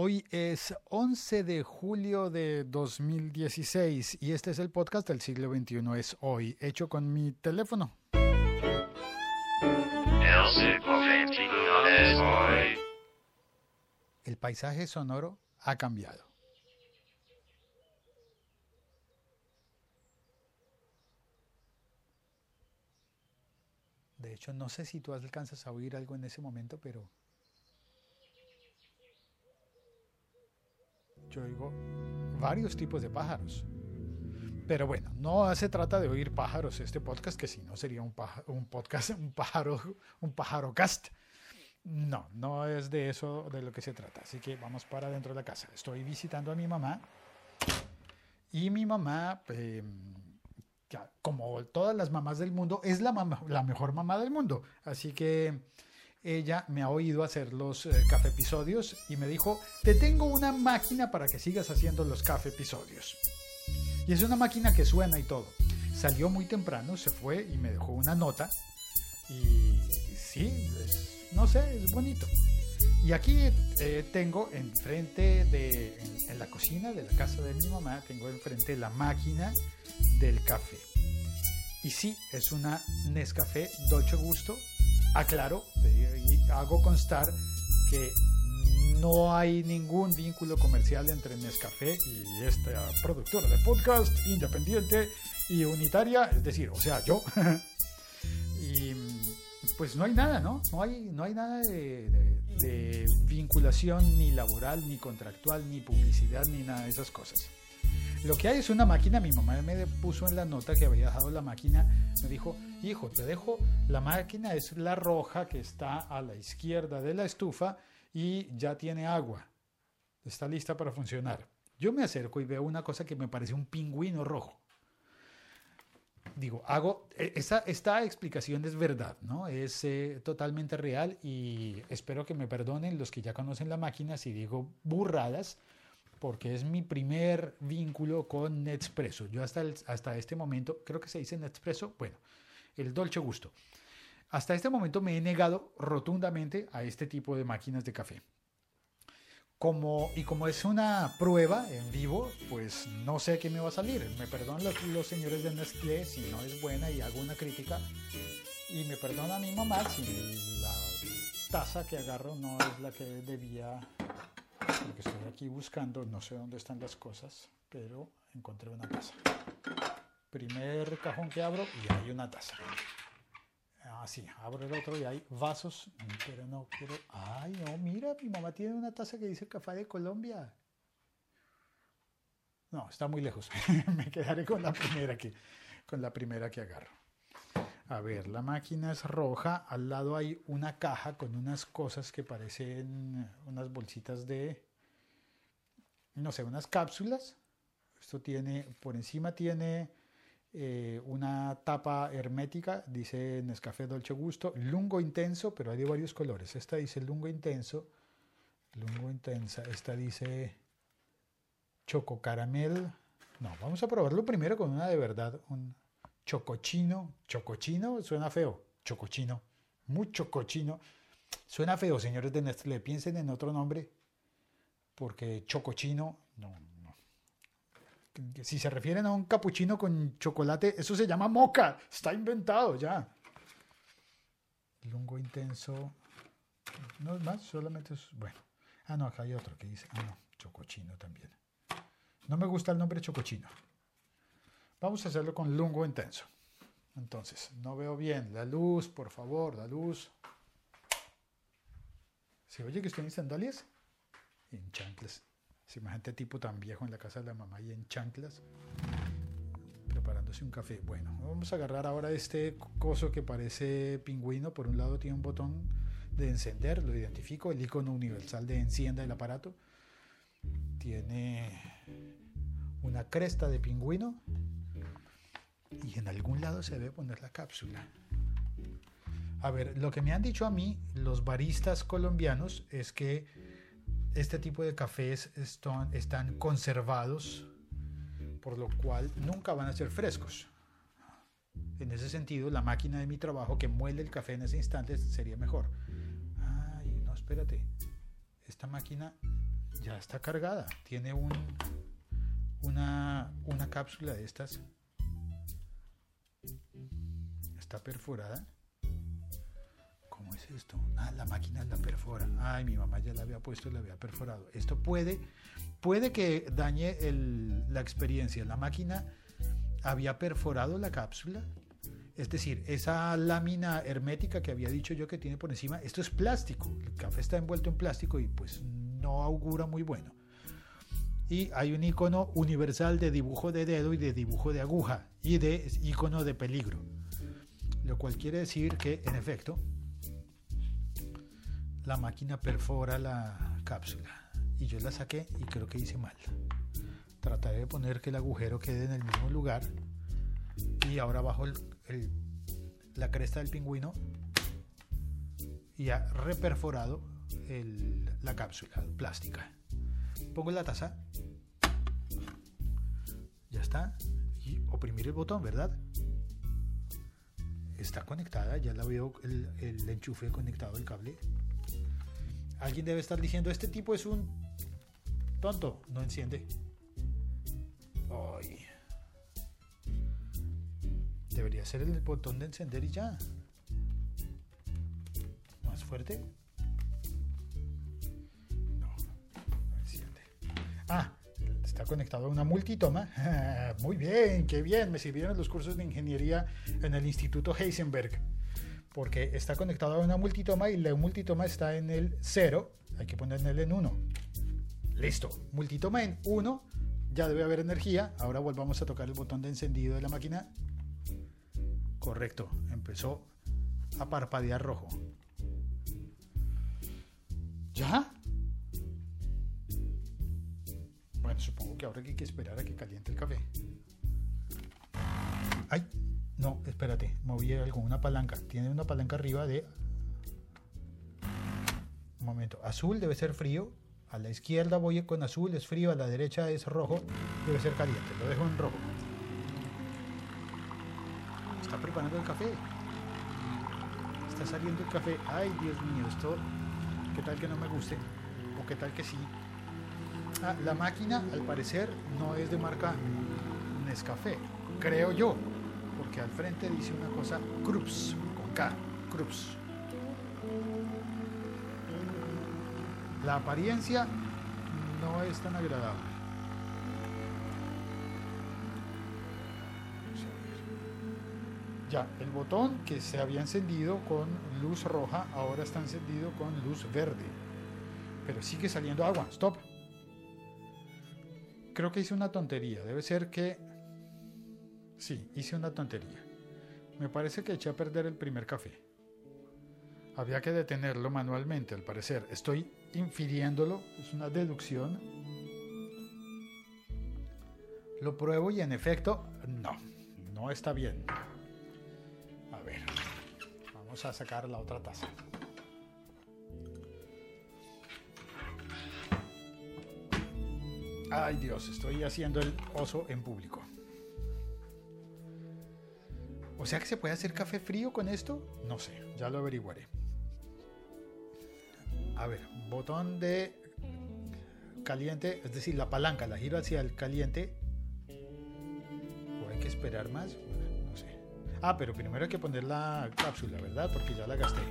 Hoy es 11 de julio de 2016 y este es el podcast del siglo XXI es hoy, hecho con mi teléfono. El paisaje sonoro ha cambiado. De hecho, no sé si tú alcanzas a oír algo en ese momento, pero yo oigo varios tipos de pájaros. Pero bueno, no se trata de oír pájaros este podcast, que si no sería un, un podcast, un pájaro, un pájaro cast. No, no es de eso de lo que se trata. Así que vamos para dentro de la casa. Estoy visitando a mi mamá y mi mamá, em, como todas las mamás del mundo, es la, la mejor mamá del mundo. Así que ella me ha oído hacer los eh, café episodios y me dijo, te tengo una máquina para que sigas haciendo los café episodios. Y es una máquina que suena y todo. Salió muy temprano, se fue y me dejó una nota. Y sí, no sé, es bonito. Y aquí eh, tengo enfrente de, en, en, la cocina de la casa de mi mamá, tengo enfrente la máquina del café. Y sí, es una Nescafé Dolce Gusto aclaro y hago constar que no hay ningún vínculo comercial entre Nescafé y esta productora de podcast independiente y unitaria, es decir, o sea, yo. y pues no hay nada, ¿no? No hay, no hay nada de vinculación ni laboral, ni contractual, ni publicidad, ni nada de esas cosas. Lo que hay es una máquina, mi mamá me puso en la nota que había dejado la máquina, me dijo, hijo, te dejo, la máquina es la roja que está a la izquierda de la estufa y ya tiene agua, está lista para funcionar. Yo me acerco y veo una cosa que me parece un pingüino rojo. Digo, hago, e, esta, explicación es verdad, ¿no? Es eh, totalmente real y espero que me perdonen los que ya conocen la máquina si digo burradas, porque es mi primer vínculo con Nespresso. Yo hasta, hasta este momento, creo que se dice Nespresso, bueno, el dolce gusto. Hasta este momento me he negado rotundamente a este tipo de máquinas de café. Como, y como es una prueba en vivo, pues no sé qué me va a salir. Me perdonan los, los señores de Nestlé si no es buena y hago una crítica. Y me perdona mi mamá si la taza que agarro no es la que debía porque estoy aquí buscando, no sé dónde están las cosas, pero encontré una taza. Primer cajón que abro y hay una taza. Ah, sí, abro el otro y hay vasos, pero no quiero. Ay, no, mira, mi mamá tiene una taza que dice Café de Colombia. No, está muy lejos. Me quedaré con la primera que, con la primera que agarro. A ver, la máquina es roja, al lado hay una caja con unas cosas que parecen unas bolsitas de, no sé, unas cápsulas. Esto tiene, por encima tiene eh, una tapa hermética, dice Nescafé Dolce Gusto, lungo intenso, pero hay de varios colores. Esta dice lungo intenso, lungo intensa, esta dice choco caramel. No, vamos a probarlo primero con una de verdad, chocochino, chocochino suena feo, chocochino, mucho cochino. Suena feo, señores de Nestlé, piensen en otro nombre, porque chocochino, no, no. Si se refieren a un capuchino con chocolate, eso se llama moca, está inventado ya. Lungo intenso, no es más, solamente es, bueno. Ah, no, acá hay otro que dice, ah, no, chocochino también. No me gusta el nombre chocochino. Vamos a hacerlo con lungo intenso. Entonces, no veo bien. La luz, por favor, la luz. ¿Se oye que estoy en sandalias? En chanclas. Se imagínate tipo tan viejo en la casa de la mamá y en chanclas. Preparándose un café. Bueno, vamos a agarrar ahora este coso que parece pingüino. Por un lado tiene un botón de encender, lo identifico, el icono universal de encienda del aparato. Tiene una cresta de pingüino y en algún lado se debe poner la cápsula. A ver, lo que me han dicho a mí los baristas colombianos es que este tipo de cafés están, conservados, por lo cual nunca van a ser frescos. En ese sentido, la máquina de mi trabajo que muele el café en ese instante sería mejor. Ay, no, espérate. Esta máquina ya está cargada. Tiene un, una, una cápsula de estas. Está perforada. ¿Cómo es esto? Ah, la máquina la perfora. Ay, mi mamá ya la había puesto y la había perforado. Esto puede, puede que dañe la experiencia. La máquina había perforado la cápsula. Es decir, esa lámina hermética que había dicho yo que tiene por encima, esto es plástico. El café está envuelto en plástico y pues no augura muy bueno. Y hay un icono universal de dibujo de dedo y de dibujo de aguja y de icono de peligro. Lo cual quiere decir que, en efecto, la máquina perfora la cápsula. Y yo la saqué y creo que hice mal. Trataré de poner que el agujero quede en el mismo lugar. Y ahora bajo la cresta del pingüino y ha reperforado la cápsula plástica. Pongo la taza. Ya está. Y oprimir el botón, ¿verdad? Está conectada, ya la veo el, enchufe conectado el cable. Alguien debe estar diciendo, este tipo es un tonto, no enciende. Ay. Debería ser el botón de encender y ya. Más fuerte. Está conectado a una multitoma. Muy bien, qué bien. Me sirvieron los cursos de ingeniería en el Instituto Heisenberg. Porque está conectado a una multitoma y la multitoma está en el 0. Hay que ponerle en 1. Listo. Multitoma en 1 ya debe haber energía. Ahora volvamos a tocar el botón de encendido de la máquina. Correcto, empezó a parpadear rojo. ¿Ya? Supongo que ahora hay que esperar a que caliente el café. ¡Ay! No, espérate, moví algo, una palanca. Tiene una palanca arriba de... Un momento, azul debe ser frío, a la izquierda voy con azul, es frío, a la derecha es rojo, debe ser caliente. Lo dejo en rojo. Está preparando el café. Está saliendo el café. Ay, Dios mío, esto, ¿qué tal que no me guste? ¿O qué tal que sí? Ah, la máquina, al parecer, no es de marca Nescafé, creo yo, porque al frente dice una cosa Krups, con K, Krups. La apariencia no es tan agradable. Ya, el botón que se había encendido con luz roja ahora está encendido con luz verde. Pero sigue saliendo agua. Stop. Creo que hice una tontería. Debe ser que... Sí, hice una tontería. Me parece que eché a perder el primer café. Había que detenerlo manualmente, al parecer. Estoy infiriéndolo, es una deducción. Lo pruebo y en efecto, no, no está bien. A ver, vamos a sacar la otra taza. Ay Dios, estoy haciendo el oso en público. O sea que se puede hacer café frío con esto? No sé, ya lo averiguaré. A ver, botón de caliente, es decir, la palanca la giro hacia el caliente. ¿O hay que esperar más? no sé. Ah, pero primero hay que poner la cápsula, ¿verdad? Porque ya la gasté.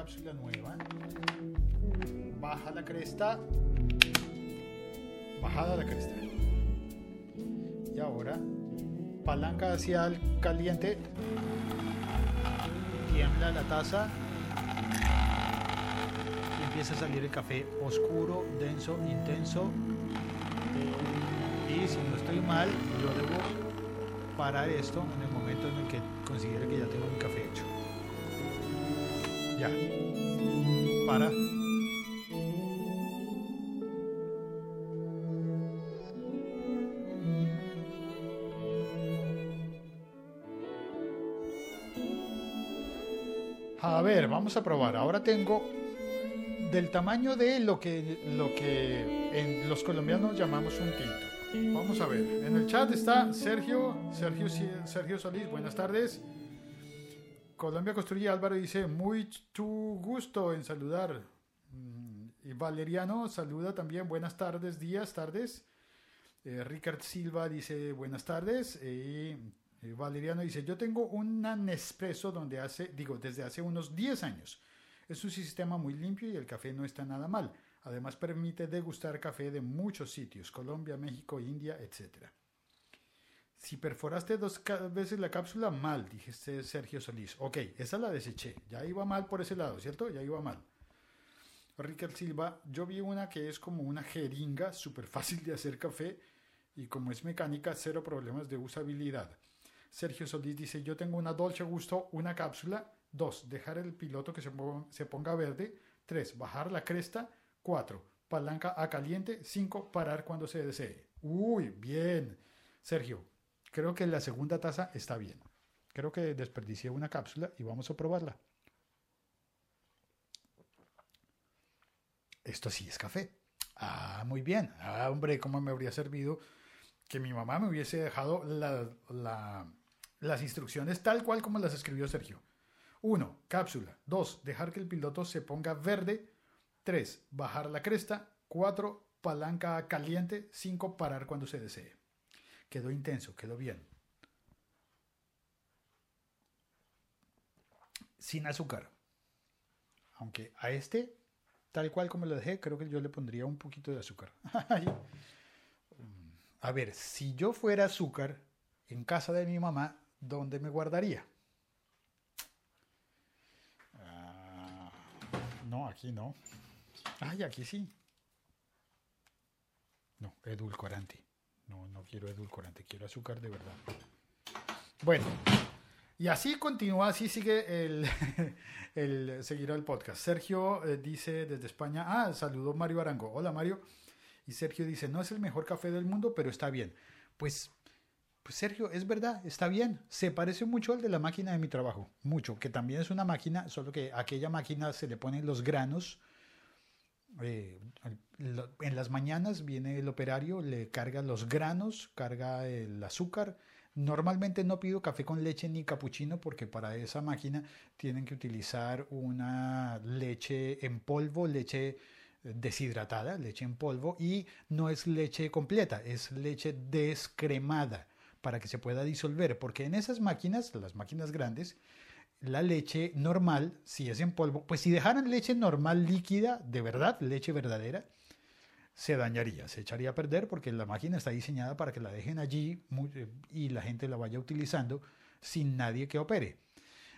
Cápsula nueva baja la cresta, bajada la cresta. Y ahora, palanca hacia el caliente, tiembla la taza y empieza a salir el café oscuro, denso, intenso. Y si no estoy mal, yo debo parar esto en el momento en el que considere que ya tengo mi café hecho. Ya. Para. A ver, vamos a probar. Ahora tengo del tamaño de lo que, lo que los colombianos llamamos un tinto. Vamos a ver. En el chat está Sergio, Sergio, Sergio Solís. Buenas tardes. Colombia Construye Álvaro dice, muy tu gusto en saludar. Mm, y Valeriano saluda también, buenas tardes, días, tardes. Eh, Ricard Silva dice, buenas tardes. Y Valeriano dice, yo tengo una Nespresso donde hace, digo, desde hace unos 10 años. Es un sistema muy limpio y el café no está nada mal. Además permite degustar café de muchos sitios, Colombia, México, India, etc. Si perforaste dos veces la cápsula, mal, dijiste Sergio Solís. Ok, esa la deseché. Ya iba mal por ese lado, ¿cierto? Ya iba mal. Ricardo Silva, yo vi una que es como una jeringa, súper fácil de hacer café y como es mecánica, cero problemas de usabilidad. Sergio Solís dice, yo tengo una Dolce Gusto, una cápsula 2. Dejar el piloto que se ponga verde. 3. Bajar la cresta. 4. Palanca a caliente. 5. Parar cuando se desee. Uy, bien. Sergio, creo que la segunda taza está bien. Creo que desperdicié una cápsula y vamos a probarla. Esto sí es café. Ah, muy bien. Ah, hombre, ¿cómo me habría servido que mi mamá me hubiese dejado las instrucciones tal cual como las escribió Sergio? 1. Cápsula. 2. Dejar que el piloto se ponga verde. 3. Bajar la cresta. 4. Palanca caliente. 5. Parar cuando se desee. Quedó intenso, quedó bien. Sin azúcar. Aunque a este, tal cual como lo dejé, creo que yo le pondría un poquito de azúcar. a ver, si yo fuera azúcar en casa de mi mamá, ¿dónde me guardaría? No, aquí no. Ay, aquí sí. No, edulcorante. No, no quiero edulcorante, quiero azúcar de verdad. Bueno, y así continúa, así sigue el, el seguirá el podcast. Sergio eh, dice desde España, ah, saludó Mario Arango. Hola Mario. Y Sergio dice, no es el mejor café del mundo, pero está bien. Pues pues Sergio, es verdad, está bien. Se parece mucho al de la máquina de mi trabajo. Mucho, que también es una máquina, solo que aquella máquina se le ponen los granos. Eh, en las mañanas viene el operario, le carga los granos, carga el azúcar. Normalmente no pido café con leche ni capuchino porque para esa máquina tienen que utilizar una leche en polvo, leche deshidratada, leche en polvo, y no es leche completa, es leche descremada para que se pueda disolver, porque en esas máquinas, las máquinas grandes, la leche normal, si es en polvo, pues si dejaran leche normal líquida, de verdad, leche verdadera, se dañaría, se echaría a perder porque la máquina está diseñada para que la dejen allí eh, y la gente la vaya utilizando sin nadie que opere.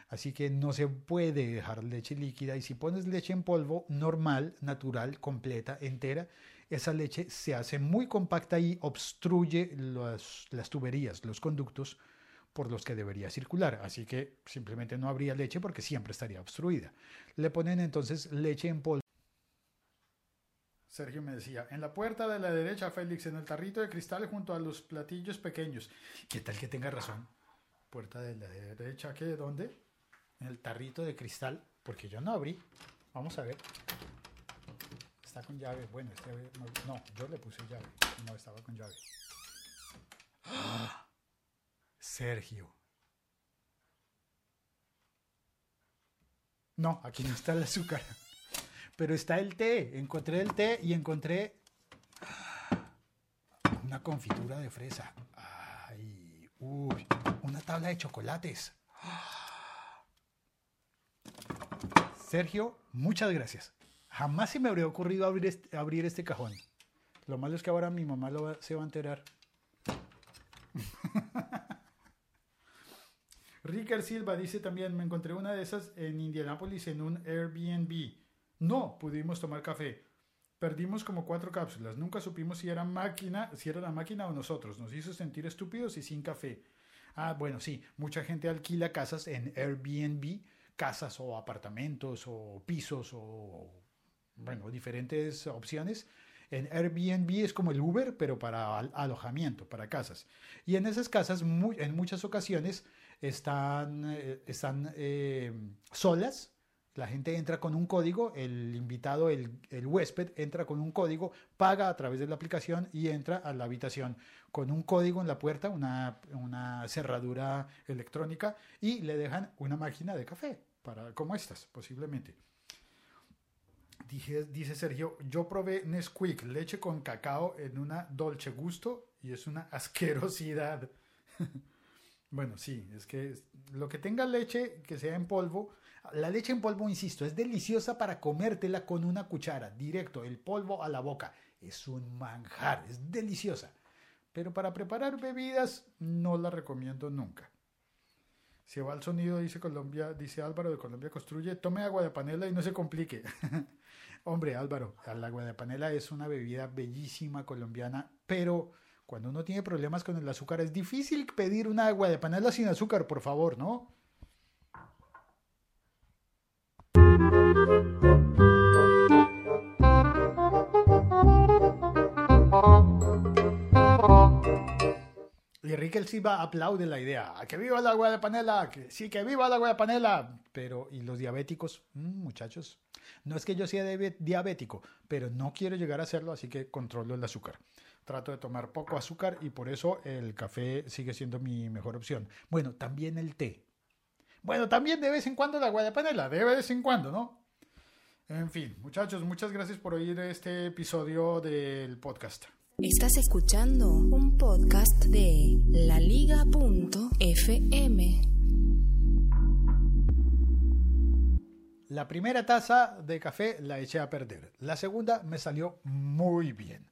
Así que no se puede dejar leche líquida y si pones leche en polvo normal, natural, completa, entera, esa leche se hace muy compacta y obstruye las tuberías, los conductos por los que debería circular. Así que simplemente no habría leche porque siempre estaría obstruida. Le ponen entonces leche en polvo. Sergio me decía, en la puerta de la derecha, Félix, en el tarrito de cristal junto a los platillos pequeños. ¿Qué tal que tenga razón? Puerta de la derecha, ¿qué? ¿Dónde? En el tarrito de cristal, porque yo no abrí. Vamos a ver. Está con llave. Bueno, este no, yo le puse llave. No estaba con llave. Sergio. No, aquí no está el azúcar. Pero está el té. Encontré el té y encontré una confitura de fresa. Ay, uy, una tabla de chocolates. Sergio, muchas gracias. Jamás se me habría ocurrido abrir este, abrir este cajón. Lo malo es que ahora mi mamá se va a enterar. Ricker Silva dice también, me encontré una de esas en Indianápolis en un Airbnb. No pudimos tomar café. Perdimos como cuatro cápsulas. Nunca supimos si era máquina, si era la máquina o nosotros. Nos hizo sentir estúpidos y sin café. Ah, bueno, sí, mucha gente alquila casas en Airbnb, casas o apartamentos o pisos o bueno, diferentes opciones. En Airbnb es como el Uber, pero para alojamiento, para casas. Y en esas casas, en muchas ocasiones, están, eh, están eh, solas La gente entra con un código, el invitado, el, el, huésped, entra con un código, paga a través de la aplicación y entra a la habitación con un código en la puerta, una, una cerradura electrónica y le dejan una máquina de café, para, como estas, posiblemente. Dije, dice Sergio, yo probé Nesquik, leche con cacao en una dolce gusto y es una asquerosidad. bueno, sí, es que lo que tenga leche que sea en polvo, la leche en polvo, insisto, es deliciosa para comértela con una cuchara, directo, el polvo a la boca. Es un manjar, es deliciosa. Pero para preparar bebidas no la recomiendo nunca. Si va al sonido, dice Colombia, dice Álvaro de Colombia Construye, tome agua de panela y no se complique. Hombre, Álvaro, el agua de panela es una bebida bellísima colombiana, pero cuando uno tiene problemas con el azúcar es difícil pedir una agua de panela sin azúcar, por favor, ¿no? Y Enrique Silva aplaude la idea. ¡Que viva el agua de panela! Que, sí, que viva el agua de panela. Pero, ¿y los diabéticos? Mm, muchachos, no es que yo sea diabético, pero no quiero llegar a serlo, así que controlo el azúcar. Trato de tomar poco azúcar y por eso el café sigue siendo mi mejor opción. Bueno, también el té. Bueno, también de vez en cuando el agua de panela, de vez en cuando, ¿no? En fin, muchachos, muchas gracias por oír este episodio del podcast. Estás escuchando un podcast de laliga.fm. La primera taza de café la eché a perder. La segunda me salió muy bien.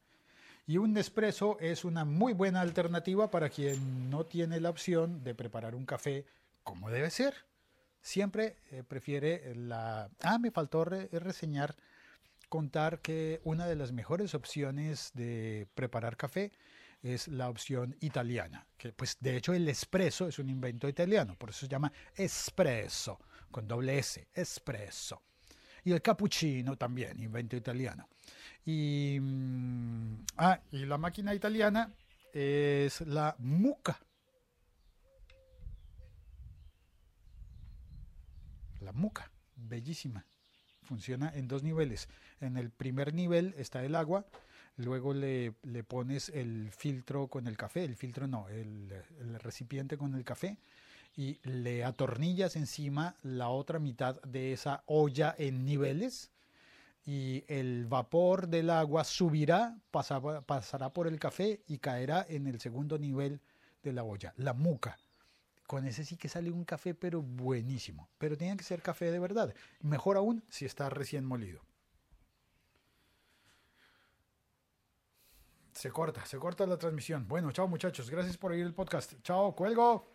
Y un Nespresso es una muy buena alternativa para quien no tiene la opción de preparar un café como debe ser. Siempre eh, prefiere la... Ah, me faltó reseñar contar que una de las mejores opciones de preparar café es la opción italiana, que pues de hecho el espresso es un invento italiano, por eso se llama espresso, con doble S, espresso. Y el cappuccino también, invento italiano. Y, mm, ah, y la máquina italiana es la muca. La muca, bellísima. Funciona en dos niveles. En el primer nivel está el agua, luego le, le pones el filtro con el café, el filtro no, el, recipiente con el café y le atornillas encima la otra mitad de esa olla en niveles y el vapor del agua subirá, pasará por el café y caerá en el segundo nivel de la olla, la muca. Con ese sí que sale un café, pero buenísimo. Pero tiene que ser café de verdad. Mejor aún si está recién molido. Se corta, se corta la transmisión. Bueno, chao muchachos. Gracias por oír el podcast. Chao, cuelgo.